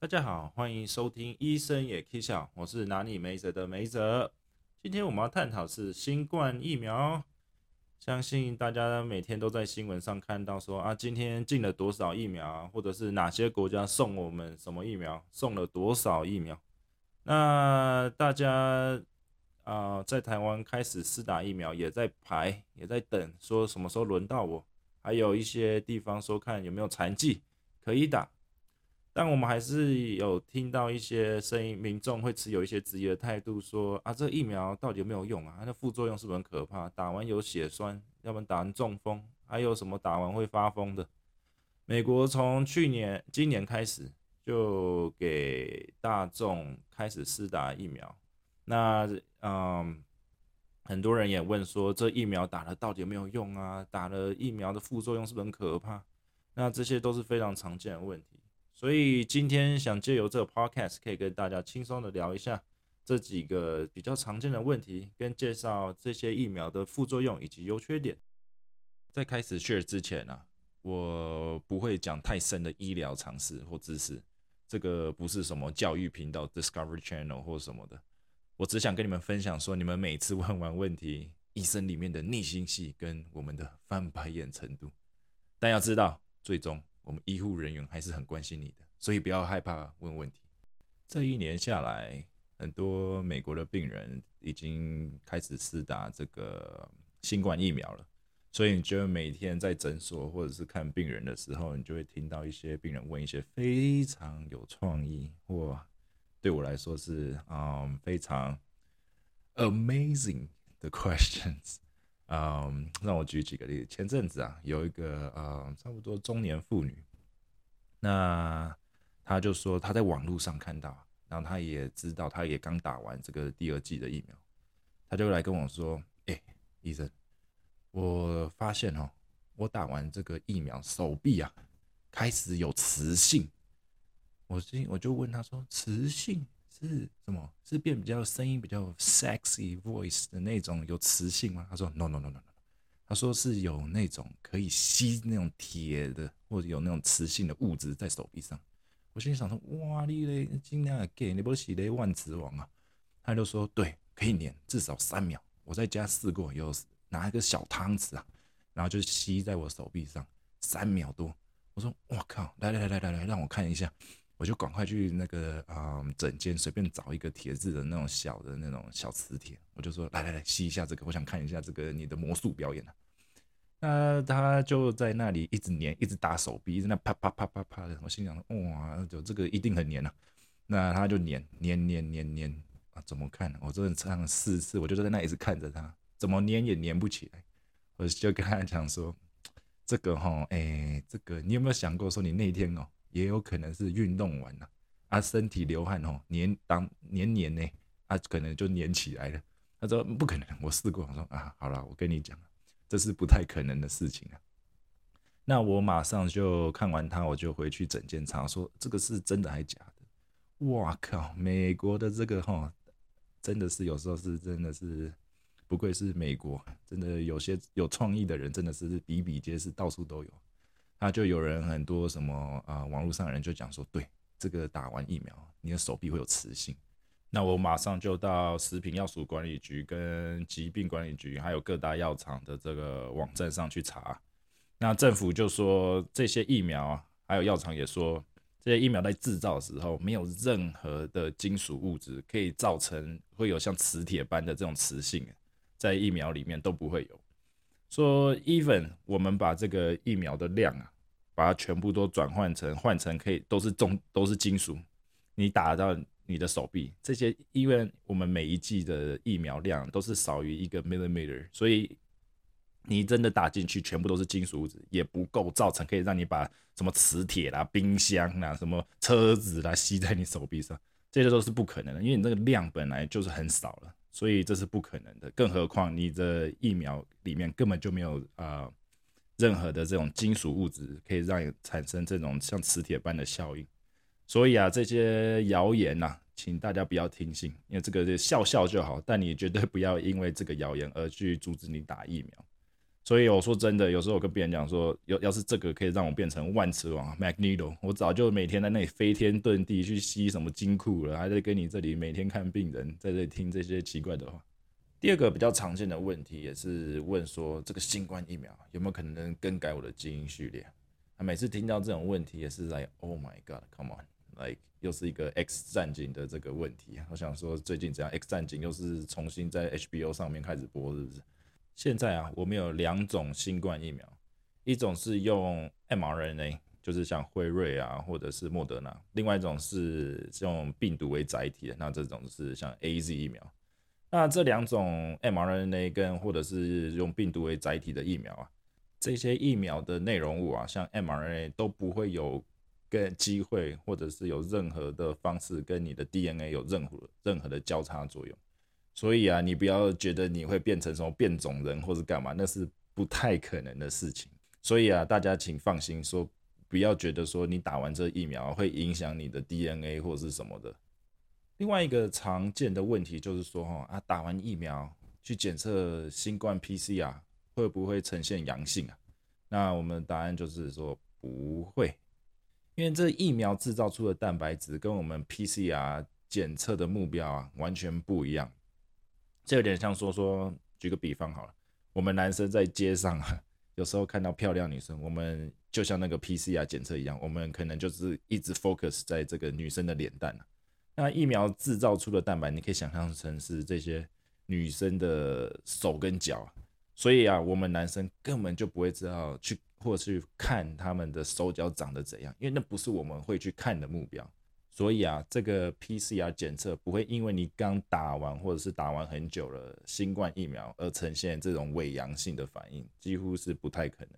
大家好，欢迎收听医生也可以笑，我是哪里没辙的没辙。今天我们要探讨是新冠疫苗，相信大家每天都在新闻上看到说啊，今天进了多少疫苗，或者是哪些国家送我们什么疫苗，送了多少疫苗。那大家啊，在台湾开始施打疫苗，也在排，也在等，说什么时候轮到我。还有一些地方说看有没有残剂可以打，但我们还是有听到一些声音，民众会持有一些质疑的态度，说啊，这疫苗到底有没有用啊？它的副作用是不是很可怕？打完有血栓，要不然打完中风，还有什么打完会发疯的？美国从去年、今年开始就给大众开始施打疫苗，那嗯。很多人也问说，这疫苗打了到底有没有用啊？打了疫苗的副作用是不是很可怕？那这些都是非常常见的问题。所以今天想借由这个 podcast，可以跟大家轻松的聊一下这几个比较常见的问题，跟介绍这些疫苗的副作用以及优缺点。在开始 share 之前呢，我不会讲太深的医疗常识或知识，这个不是什么教育频道 Discovery Channel 或什么的。我只想跟你们分享说，你们每次问完问题，医生里面的内心戏跟我们的翻白眼程度。但要知道，最终我们医护人员还是很关心你的，所以不要害怕问问题。这一年下来，很多美国的病人已经开始施打这个新冠疫苗了，所以你觉得每天在诊所或者是看病人的时候，你就会听到一些病人问一些非常有创意或。对我来说是嗯非常 amazing 的 questions，嗯，让我举几个例子。前阵子啊，有一个呃差不多中年妇女，那她就说她在网络上看到，然后她也知道，她也刚打完这个第二季的疫苗，她就来跟我说：“哎，医生，我发现哦，我打完这个疫苗，手臂啊开始有磁性。”我心我就问她说：“磁性是什么？是变比较声音比较 sexy voice 的那种有磁性吗？”他说：“No no no no no。”他说是有那种可以吸那种铁的，或者有那种磁性的物质在手臂上。我心里想说：“哇，你嘞尽量给你不是嘞万磁王啊？”他就说：“对，可以粘至少三秒。我在家试过，有拿一个小汤匙啊，然后就吸在我手臂上三秒多。我说：我靠，来来来来来来，让我看一下。”我就赶快去那个啊整间随便找一个铁质的那种小的那种小磁铁，我就说来来来吸一下这个，我想看一下这个你的魔术表演啊。那他就在那里一直粘，一直打手臂，一直那啪啪啪啪啪的。我心想哇，就这个一定很粘啊。那他就粘粘粘粘粘啊，怎么看？我真的这样四次，我就在那一直看着他，怎么粘也粘不起来。我就跟他讲说，这个哈，哎，这个你有没有想过说你那天哦？也有可能是运动完了，啊，身体流汗哦，黏当黏黏呢，啊，可能就黏起来了。他说不可能，我试过。我说啊，好了，我跟你讲，这是不太可能的事情啊。那我马上就看完他，我就回去整件查，说这个是真的还是假的？哇靠，美国的这个哈，真的是有时候是真的是，不愧是美国，真的有些有创意的人真的是比比皆是，到处都有。那就有人很多什么啊，网络上人就讲说，对这个打完疫苗，你的手臂会有磁性。那我马上就到食品药署管理局、跟疾病管理局，还有各大药厂的这个网站上去查。那政府就说，这些疫苗还有药厂也说，这些疫苗在制造的时候，没有任何的金属物质可以造成会有像磁铁般的这种磁性，在疫苗里面都不会有。说，even 我们把这个疫苗的量啊，把它全部都转换成换成可以都是重都是金属，你打到你的手臂这些，因为我们每一剂的疫苗量都是少于一个 millimeter，所以你真的打进去全部都是金属物质，也不够造成可以让你把什么磁铁啦、冰箱啦、什么车子啦吸在你手臂上，这些都是不可能的，因为你这个量本来就是很少了。所以这是不可能的，更何况你的疫苗里面根本就没有啊任何的这种金属物质可以让你产生这种像磁铁般的效应。所以啊，这些谣言呐，请大家不要听信，因为这个笑笑就好，但你绝对不要因为这个谣言而去阻止你打疫苗。所以我说真的，有时候我跟别人讲说，要要是这个可以让我变成万磁王 Magneto，我早就每天在那里飞天遁地去吸什么金库了，还在跟你这里每天看病人，在这里听这些奇怪的话。第二个比较常见的问题也是问说，这个新冠疫苗有没有可能更改我的基因序列？啊，每次听到这种问题也是在 Oh my God，Come on，like 又是一个 X 战警的这个问题。我想说，最近怎样？X 战警又是重新在 HBO 上面开始播，是不是？现在啊，我们有两种新冠疫苗，一种是用 mRNA，就是像辉瑞啊，或者是莫德纳；另外一种是用病毒为载体的，那这种是像 AZ 疫苗。那这两种 mRNA 跟或者是用病毒为载体的疫苗啊，这些疫苗的内容物啊，像 mRNA 都不会有跟机会，或者是有任何的方式跟你的 DNA 有任何任何的交叉作用。所以啊，你不要觉得你会变成什么变种人或者干嘛，那是不太可能的事情。所以啊，大家请放心，说不要觉得说你打完这疫苗会影响你的 DNA 或是什么的。另外一个常见的问题就是说，哈啊，打完疫苗去检测新冠 PCR 会不会呈现阳性啊？那我们答案就是说不会，因为这疫苗制造出的蛋白质跟我们 PCR 检测的目标啊完全不一样。这有点像说说，举个比方好了，我们男生在街上啊，有时候看到漂亮女生，我们就像那个 PCR 检测一样，我们可能就是一直 focus 在这个女生的脸蛋那疫苗制造出的蛋白，你可以想象成是这些女生的手跟脚，所以啊，我们男生根本就不会知道去或去看他们的手脚长得怎样，因为那不是我们会去看的目标。所以啊，这个 PCR 检测不会因为你刚打完或者是打完很久了新冠疫苗而呈现这种伪阳性的反应，几乎是不太可能。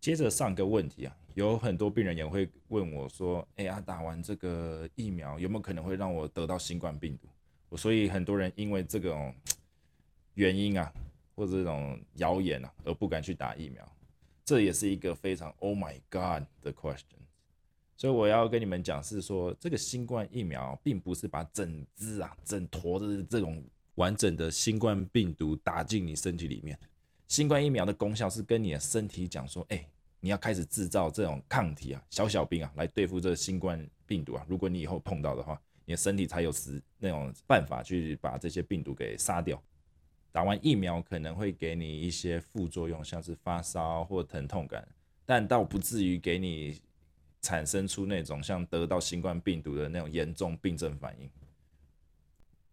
接着上个问题啊，有很多病人也会问我说：“哎呀，打完这个疫苗有没有可能会让我得到新冠病毒？”我所以很多人因为这种 原因啊，或者这种谣言啊，而不敢去打疫苗。这也是一个非常 “Oh my God” 的 question。所以我要跟你们讲，是说这个新冠疫苗并不是把整支啊、整坨的这种完整的新冠病毒打进你身体里面。新冠疫苗的功效是跟你的身体讲说，哎，你要开始制造这种抗体啊、小小兵啊，来对付这个新冠病毒啊。如果你以后碰到的话，你的身体才有时那种办法去把这些病毒给杀掉。打完疫苗可能会给你一些副作用，像是发烧或疼痛感，但倒不至于给你。产生出那种像得到新冠病毒的那种严重病症反应。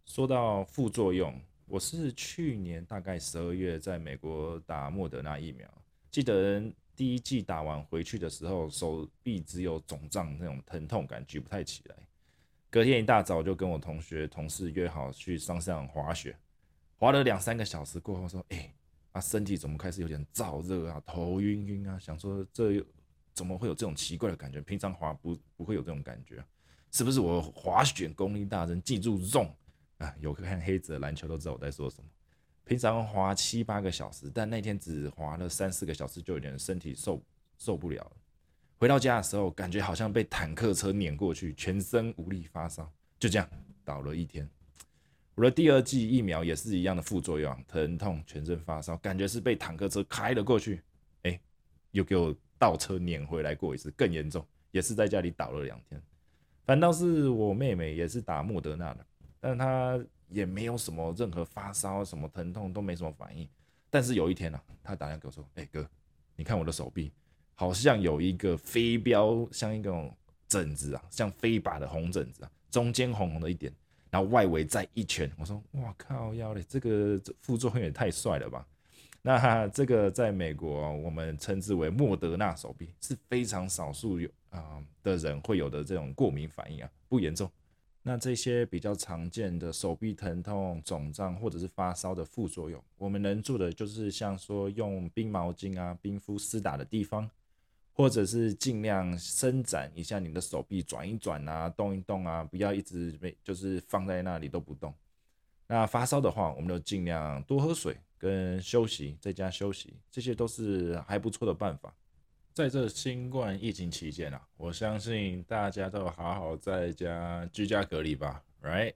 说到副作用，我是去年大概十二月在美国打莫德纳疫苗，记得第一剂打完回去的时候，手臂只有肿胀那种疼痛感，举不太起来。隔天一大早就跟我同学同事约好去山上滑雪，滑了两三个小时过后说，哎，啊身体怎么开始有点燥热啊，头晕晕啊，想说这。怎么会有这种奇怪的感觉？平常滑不不会有这种感觉，是不是我滑雪功力大增？记住 zone 啊，有看黑子的篮球都知道我在说什么。平常滑七八个小时，但那天只滑了三四个小时，就有点身体受受不了了。回到家的时候，感觉好像被坦克车碾过去，全身无力发烧，就这样倒了一天。我的第二剂疫苗也是一样的副作用，疼痛、全身发烧，感觉是被坦克车开了过去。哎，又给我。倒车碾回来过一次，更严重，也是在家里倒了两天。反倒是我妹妹也是打莫德纳的，但她也没有什么任何发烧、什么疼痛都没什么反应。但是有一天呢，她打电话给我说：“哎哥，你看我的手臂好像有一个飞镖，像一种疹子啊，像飞靶的红疹子啊，中间红红的一点，然后外围再一圈。”我说：“哇靠，要嘞，这个副作用也太帅了吧！”那这个在美国，我们称之为莫德纳手臂，是非常少数有啊的人会有的这种过敏反应啊，不严重。那这些比较常见的手臂疼痛、肿胀或者是发烧的副作用，我们能做的就是像说用冰毛巾啊冰敷湿打的地方，或者是尽量伸展一下你的手臂，转一转啊，动一动啊，不要一直没就是放在那里都不动。那发烧的话，我们就尽量多喝水。跟休息，在家休息，这些都是还不错的办法。在这新冠疫情期间啊，我相信大家都好好在家居家隔离吧，right？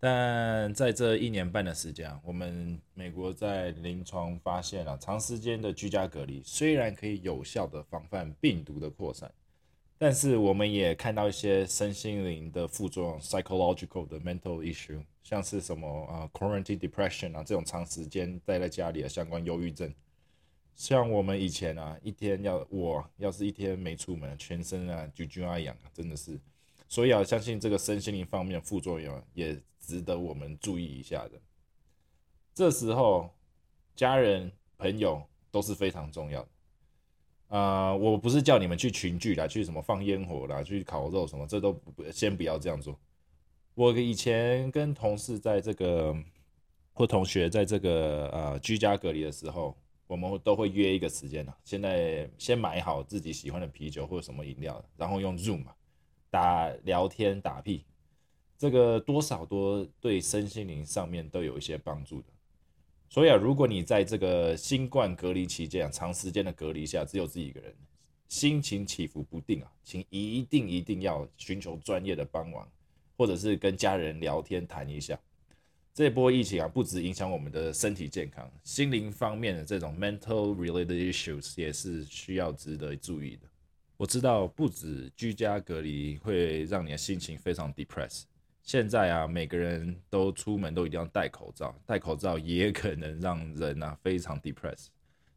但在这一年半的时间啊，我们美国在临床发现了，长时间的居家隔离虽然可以有效的防范病毒的扩散，但是我们也看到一些身心灵的副作用 （psychological 的 mental issue），像是什么啊 quarantine depression 啊这种长时间待在家里的相关忧郁症。像我们以前啊，一天要我要是一天没出门，全身啊就就爱痒，真的是。所以啊，相信这个身心灵方面副作用也值得我们注意一下的。这时候，家人朋友都是非常重要的。啊，我不是叫你们去群聚啦，去什么放烟火啦，去烤肉什么，这都不先不要这样做。我以前跟同事在这个或同学在这个呃居家隔离的时候，我们都会约一个时间呢。现在先买好自己喜欢的啤酒或者什么饮料，然后用 Zoom。打聊天打屁，这个多少多对身心灵上面都有一些帮助的。所以啊，如果你在这个新冠隔离期间啊，长时间的隔离下，只有自己一个人，心情起伏不定啊，请一定一定要寻求专业的帮忙，或者是跟家人聊天谈一下。这波疫情啊，不止影响我们的身体健康，心灵方面的这种 mental related issues 也是需要值得注意的。我知道不止居家隔离会让你的心情非常 depressed，现在啊，每个人都出门都一定要戴口罩，戴口罩也可能让人啊 非常 depressed。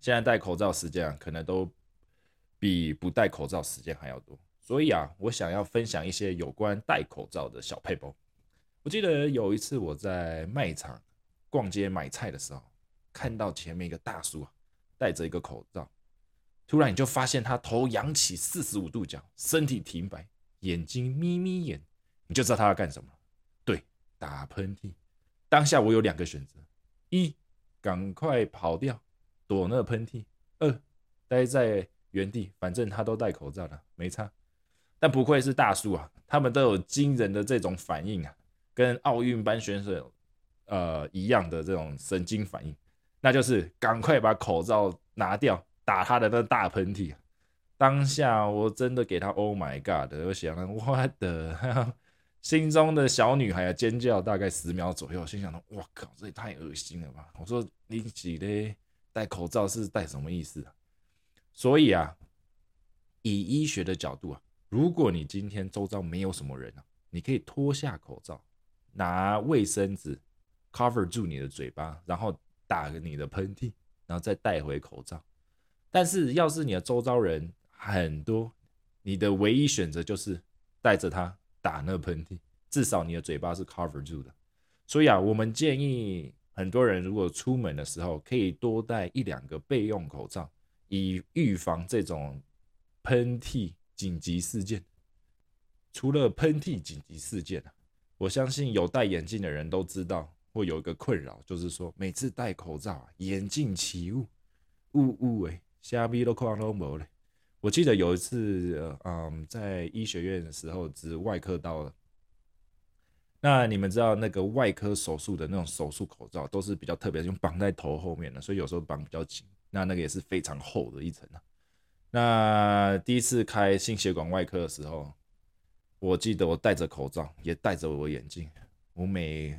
现在戴口罩时间啊，可能都比不戴口罩时间还要多。所以啊，我想要分享一些有关戴口罩的小配包。我记得有一次我在卖场逛街买菜的时候，看到前面一个大叔啊，戴着一个口罩。突然你就发现他头扬起四十五度角，身体挺摆，眼睛眯眯眼，你就知道他要干什么。打喷嚏。当下我有两个选择：一，赶快跑掉，躲那喷嚏；二，待在原地，反正他都戴口罩了，没差。但不愧是大叔啊，他们都有惊人的这种反应啊，跟奥运班选手呃一样的这种神经反应，那就是赶快把口罩拿掉。打他的那大喷嚏，当下我真的给他 Oh my God！我想了，我的心中的小女孩啊尖叫大概十秒左右，心想到：我靠，这也太恶心了吧！我说你几嘞？戴口罩是戴什么意思啊？所以啊，以医学的角度啊，如果你今天周遭没有什么人啊，你可以脱下口罩，拿卫生纸 cover 住你的嘴巴，然后打你的喷嚏，然后再戴回口罩。但是，要是你的周遭人很多，你的唯一选择就是带着它打那喷嚏，至少你的嘴巴是 cover 住的。所以啊，我们建议很多人如果出门的时候，可以多带一两个备用口罩，以预防这种喷嚏紧急事件。除了喷嚏紧急事件啊，我相信有戴眼镜的人都知道，会有一个困扰，就是说每次戴口罩啊，眼镜起雾，雾雾诶。虾米都看都无嘞。我记得有一次，嗯，在医学院的时候，值外科刀了。那你们知道那个外科手术的那种手术口罩都是比较特别，用绑在头后面的，所以有时候绑比较紧。那那个也是非常厚的一层啊。那第一次开心血管外科的时候，我记得我戴着口罩，也戴着我眼镜，我每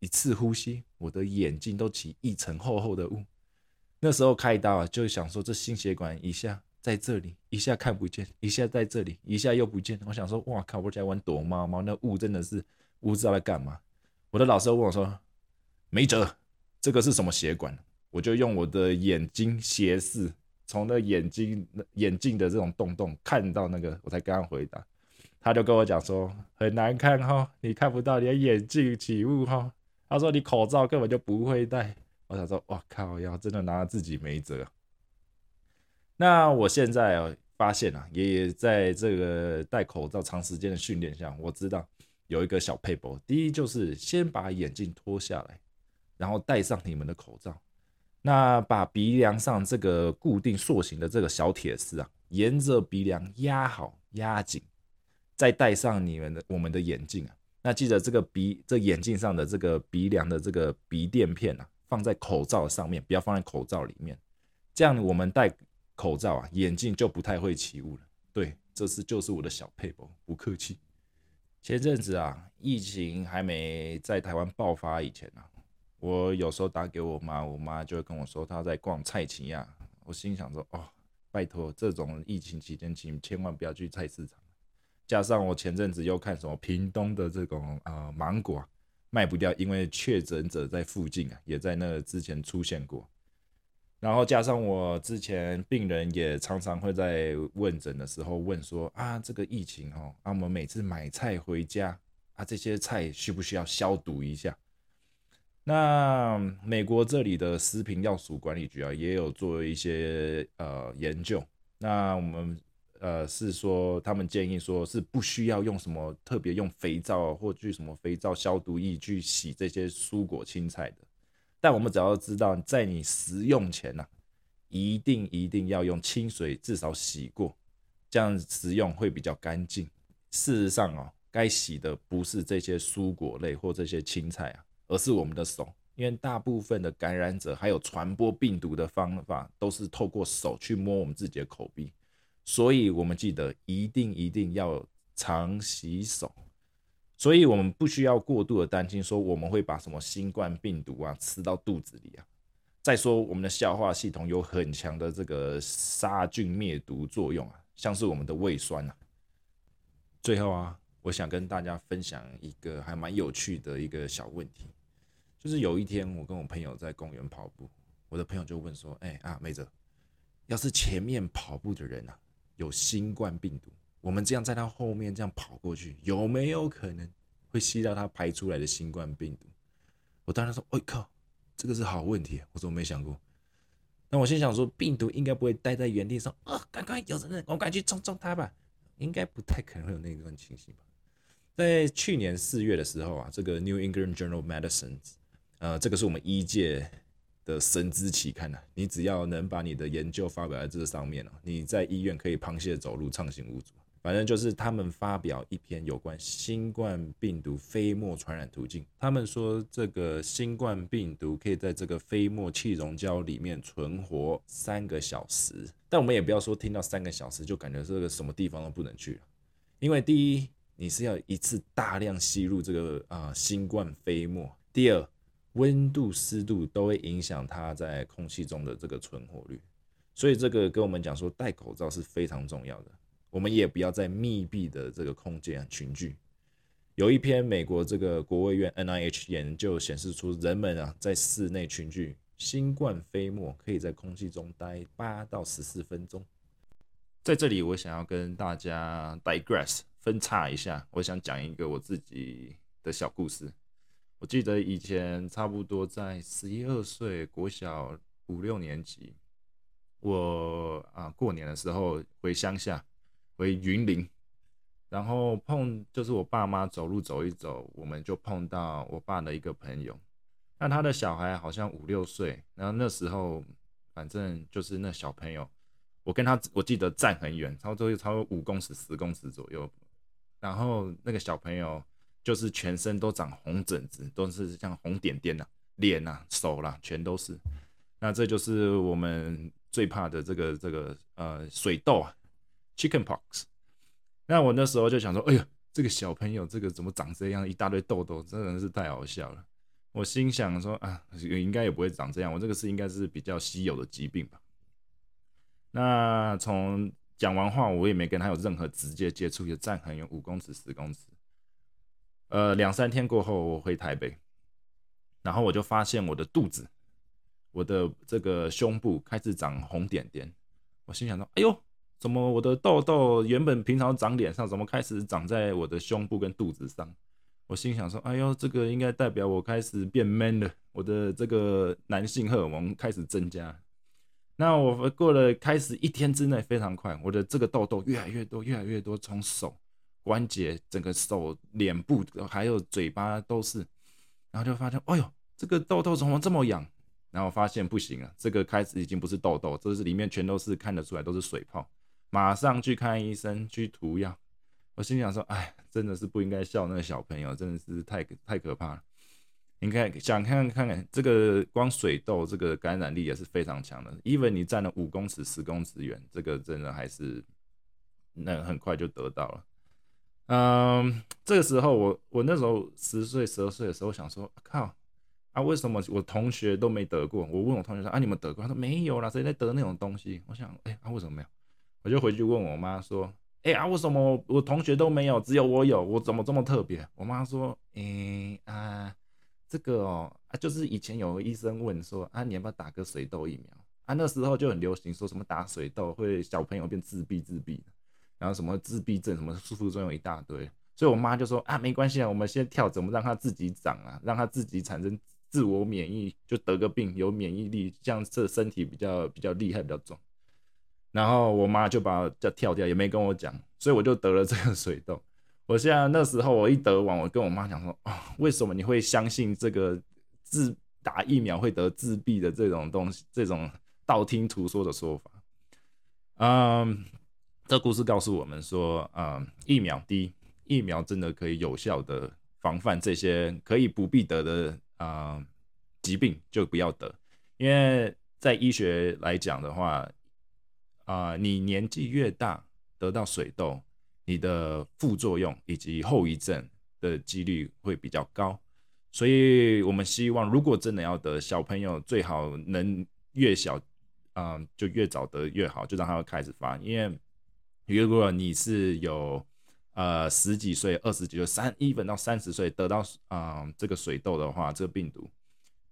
一次呼吸，我的眼镜都起一层厚厚的雾。那时候开刀啊，就想说这心血管一下在这里，一下看不见，一下在这里，一下又不见。我想说，哇靠！我在玩躲猫猫，那雾真的是不知道在干嘛。我的老师问我说：“没辙，这个是什么血管？”我就用我的眼睛斜视，从那眼睛眼镜的这种洞洞看到那个，我才刚刚回答。他就跟我讲说：“很难看哈，你看不到，你的眼镜起雾哈。”他说：“你口罩根本就不会戴。”我想说，哇靠！要真的拿自己没辙。那我现在发现啊，也在这个戴口罩长时间的训练下，我知道有一个小配博。第一就是先把眼镜脱下来，然后戴上你们的口罩。那把鼻梁上这个固定塑形的这个小铁丝啊，沿着鼻梁压好压紧，再戴上你们的我们的眼镜啊。那记得这个鼻这眼镜上的这个鼻梁的这个鼻垫片啊。放在口罩上面，不要放在口罩里面，这样我们戴口罩啊，眼镜就不太会起雾了。对，这是就是我的小配博，不客气。前阵子啊，疫情还没在台湾爆发以前啊，我有时候打给我妈，我妈就会跟我说她在逛菜奇亚。我心想说，哦，拜托，这种疫情期间，请千万不要去菜市场。加上我前阵子又看什么屏东的这种呃芒果卖不掉，因为确诊者在附近啊，也在那之前出现过。然后加上我之前病人也常常会在问诊的时候问说啊，这个疫情哦，啊我们每次买菜回家啊，这些菜需不需要消毒一下？那美国这里的食品药署管理局啊，也有做一些呃研究。那我们呃是说，他们建议说是不需要用什么特别用肥皂或去什么肥皂消毒液去洗这些蔬果青菜的。但我们只要知道，在你食用前呢，一定一定要用清水至少洗过，这样食用会比较干净。事实上哦，该洗的不是这些蔬果类或这些青菜啊，而是我们的手，因为大部分的感染者还有传播病毒的方法都是透过手去摸我们自己的口鼻，所以我们记得一定一定要常洗手。所以，我们不需要过度的担心，说我们会把什么新冠病毒啊吃到肚子里啊。再说，我们的消化系统有很强的这个杀菌灭毒作用啊，像是我们的胃酸啊。最后啊，我想跟大家分享一个还蛮有趣的一个小问题，就是有一天我跟我朋友在公园跑步，我的朋友就问说：“哎啊，妹子，要是前面跑步的人啊有新冠病毒？”我们这样在他后面这样跑过去，有没有可能会吸到他排出来的新冠病毒？我当然说，我靠，这个是好问题，我怎么没想过？那我心想说，病毒应该不会待在原地上啊，赶快有人，我赶快去冲冲他吧，应该不太可能会有那种情形吧？在去年四月的时候啊，这个 New England Journal of Medicine，呃，这个是我们医界的神之期刊呐，你只要能把你的研究发表在这上面哦，你在医院可以螃蟹走路，畅行无阻。反正就是他们发表一篇有关新冠病毒飞沫传染途径。他们说这个新冠病毒可以在这个飞沫气溶胶里面存活三个小时。但我们也不要说听到三个小时就感觉这个什么地方都不能去了，因为第一你是要一次大量吸入这个啊新冠飞沫；第二温度湿度都会影响它在空气中的这个存活率。所以这个跟我们讲说戴口罩是非常重要的。我们也不要在密闭的这个空间群聚。有一篇美国这个国卫院 NIH 研究显示出，人们啊在室内群聚，新冠飞沫可以在空气中待八到十四分钟。在这里，我想要跟大家 digress 分叉一下，我想讲一个我自己的小故事。我记得以前差不多在十一二岁，国小五六年级，我啊过年的时候回乡下。回云林，然后碰就是我爸妈走路走一走，我们就碰到我爸的一个朋友，那他的小孩好像五六岁，然后那时候反正就是那小朋友，我跟他我记得站很远，差不多超过五公尺十公尺左右，然后那个小朋友就是全身都长红疹子，都是像红点点的，脸啊手啦全都是，那这就是我们最怕的这个这个呃水痘啊。Chicken pox，那我那时候就想说，哎呦，这个小朋友这个怎么长这样，一大堆痘痘，真的是太好笑了。我心想说啊，应该也不会长这样，我这个是应该是比较稀有的疾病吧。那从讲完话，我也没跟他有任何直接接触，就站很远，五公尺、十公尺。呃，两三天过后，我回台北，然后我就发现我的肚子，我的这个胸部开始长红点点。我心想说，哎呦。怎么我的痘痘原本平常长脸上，怎么开始长在我的胸部跟肚子上？我心想说，哎呦，这个应该代表我开始变 man 了，我的这个男性荷尔蒙开始增加。那我过了开始一天之内非常快，我的这个痘痘越来越多，越来越多，从手关节、整个手、脸部还有嘴巴都是，然后就发现，哎呦，这个痘痘怎么这么痒？然后发现不行了，这个开始已经不是痘痘，这是里面全都是看得出来都是水泡。马上去看医生，去涂药。我心想说：“哎，真的是不应该笑那个小朋友，真的是太太可怕了。”你看，想看看看，这个光水痘这个感染力也是非常强的。even 你站了五公尺、十公尺远，这个真的还是那很快就得到了。嗯，这个时候我我那时候十岁十二岁的时候想说，靠啊，为什么我同学都没得过？我问我同学说啊，你们得过？他说没有啦，谁在得那种东西？我想，哎啊，为什么没有？我就回去问我妈说，哎啊，为什么我同学都没有，只有我有？我怎么这么特别？我妈说，哎啊，这个哦啊，就是以前有个医生问说啊，你要不要打个水痘疫苗？啊，那时候就很流行说什么打水痘会小朋友变自闭自闭。然后什么自闭症，什么副作用一大堆，所以我妈就说啊，没关系啊，我们先跳，怎么让他自己长啊，让他自己产生自我免疫，就得个病有免疫力，这样这身体比较比较厉害，比较壮。然后我妈就把叫跳掉，也没跟我讲，所以我就得了这个水痘。我现在那时候我一得完，我跟我妈讲说啊，为什么你会相信这个自打疫苗会得自闭的这种东西，这种道听途说的说法？嗯。这故事告诉我们说，嗯，疫苗第一，疫苗真的可以有效的防范这些可以不必得的啊疾病，就不要得。因为在医学来讲的话，啊，你年纪越大得到水痘，你的副作用以及后遗症的几率会比较高。所以我们希望，如果真的要得，小朋友最好能越小，啊，就越早得越好，就让他开始发，因为。如果你是有呃十几岁、二十几岁、三一本到三十岁得到啊这个水痘的话，这个病毒，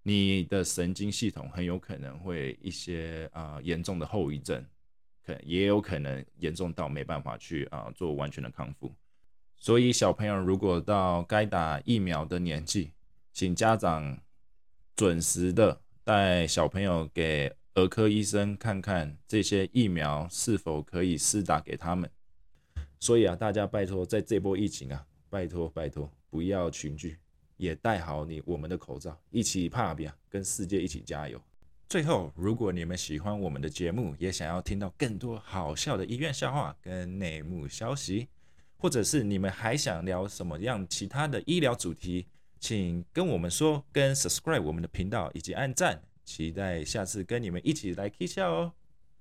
你的神经系统很有可能会一些啊严重的后遗症，可也有可能严重到没办法去啊做完全的康复。所以小朋友如果到该打疫苗的年纪，请家长准时的带小朋友给。儿科医生看看这些疫苗是否可以施打给他们。所以啊，大家拜托，在这波疫情啊，拜托拜托，不要群聚，也戴好你我们的口罩，一起怕病，跟世界一起加油。最后，如果你们喜欢我们的节目，也想要听到更多好笑的医院笑话跟内幕消息，或者是你们还想聊什么样其他的医疗主题，请跟我们说，跟 subscribe 我们的频道以及按赞。期待下次跟你们一起来 K 笑哦。